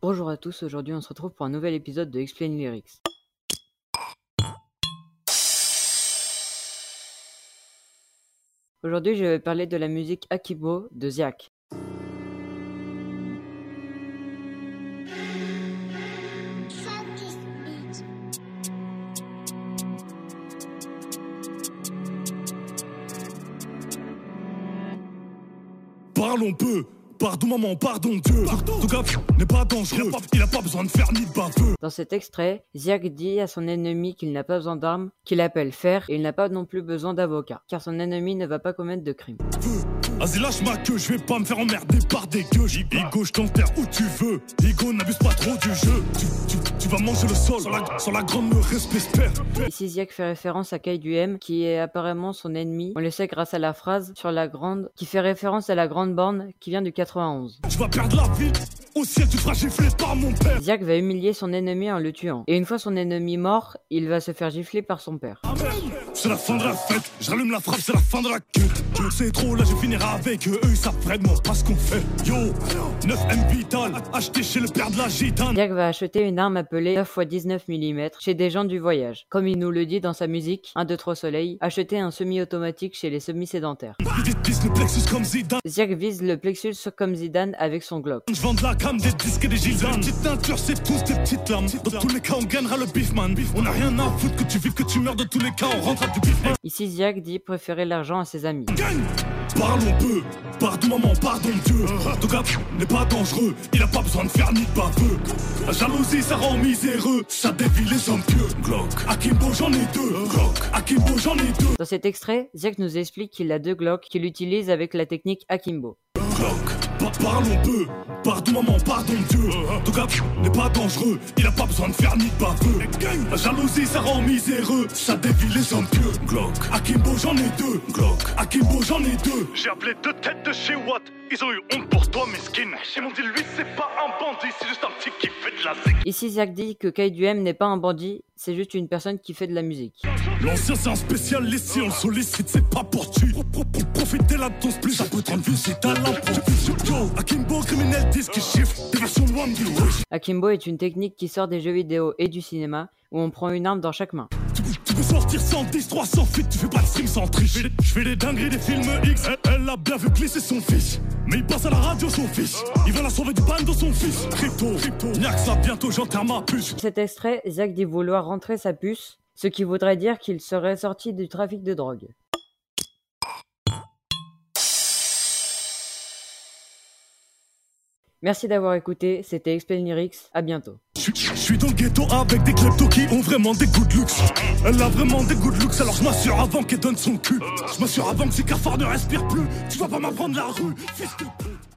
Bonjour à tous, aujourd'hui on se retrouve pour un nouvel épisode de Explain Lyrics. Aujourd'hui je vais parler de la musique Akibo de Ziak. Parlons peu Pardon maman, pardon Dieu. Tout gars n'est pas dangereux. Il a pas besoin de faire ni de baveux. Dans cet extrait, Ziak dit à son ennemi qu'il n'a pas besoin d'armes, qu'il appelle fer et il n'a pas non plus besoin d'avocat, car son ennemi ne va pas commettre de crime. Vas-y lâche ma queue, je vais pas me faire emmerder par des gueux. Igo, je t'enterre où tu veux. Igo, n'abuse pas trop du jeu. Tu, tu, tu vas manger le sol sur la, sur la grande respect Ici Ziak fait référence à Kai du M, qui est apparemment son ennemi. On le sait grâce à la phrase sur la grande, qui fait référence à la grande borne qui vient du 91. Tu vas perdre la vie au ciel, tu feras gifler par mon père. Ziak va humilier son ennemi en le tuant. Et une fois son ennemi mort, il va se faire gifler par son père. C'est la fin de la fête, j'allume la frappe, c'est la fin de la. C'est trop, là je finirai avec eux, ils savent vraiment pas ce qu'on fait. Yo, 9 M Vital, acheté chez le père de la gitane. Ziak va acheter une arme appelée 9 x 19 mm chez des gens du voyage. Comme il nous le dit dans sa musique, 1, 2, 3 soleil, acheter un semi-automatique chez les semi-sédentaires. Ziak vise le plexus comme Zidane avec son Glock. Je vends de la gamme, des disques et des gilets. Petite teinture, c'est tous des petites larmes. Dans tous les cas, on gagnera le beef man. On a rien à foutre que tu vives, que tu meurs. Dans tous les cas, on rentre à du beef man. Ici, Ziak dit préférer l'argent à ses amis. Gagne Parlons peu, pardon maman, pardon Dieu. Ton gars n'est pas dangereux, il a pas besoin de faire ni de baveux. La jalousie, ça rend miséreux, ça dévie les hommes pieux. Glock, Akimbo, j'en ai deux. Glock, Akimbo, j'en ai deux. Dans cet extrait, Ziak nous explique qu'il a deux Glock qu'il utilise avec la technique Akimbo. Glock, pa- parlons peu, pardon maman, pardon Dieu. Ton gars n'est pas dangereux, il a pas besoin de faire ni de baveux. La jalousie, ça rend miséreux, ça dévie les hommes pieux. Glock, Akimbo, j'en ai deux. Glock, Akimbo, j'en ai deux. J'ai appelé deux têtes de chez Watt, ils ont eu honte pour toi, mesquine. Ils m'ont dit, lui, c'est pas un bandit, c'est juste un petit qui fait de la zig. Ici, Ziak dit que Kai du M n'est pas un bandit, c'est juste une personne qui fait de la musique. L'ancien c'est un spécialiste, si on le sollicite c'est pas pour tu Pro- pro- pro- Profiter là de ton split, ça peut te rendre vieux si t'as l'impôt Yo, Akimbo, criminel, disque chiffre, des versions loin du wesh Akimbo est une technique qui sort des jeux vidéo et du cinéma, où on prend une arme dans chaque main. Tu, peux- sortir 110, 300 feet, tu fais pas de stream sans triche. Je fais- les dingueries des films X, elle, a bien vu glisser son fils. Mais il passe à la radio son fils, il va la sauver du ban de son fils. Crypto, crypto, y'a que ça bientôt j'enterre ma puce. Cet extrait, Ziak dit vouloir rentrer sa puce, ce qui voudrait dire qu'il serait sorti du trafic de drogue. Merci d'avoir écouté, c'était Explain à bientôt. Je suis dans le ghetto avec des kleptos qui ont vraiment des good looks. Elle a vraiment des good looks, alors je m'assure avant qu'elle donne son cul. Je m'assure avant que ses cafards ne respirent plus. Tu vas pas m'apprendre la rue, fils de pute.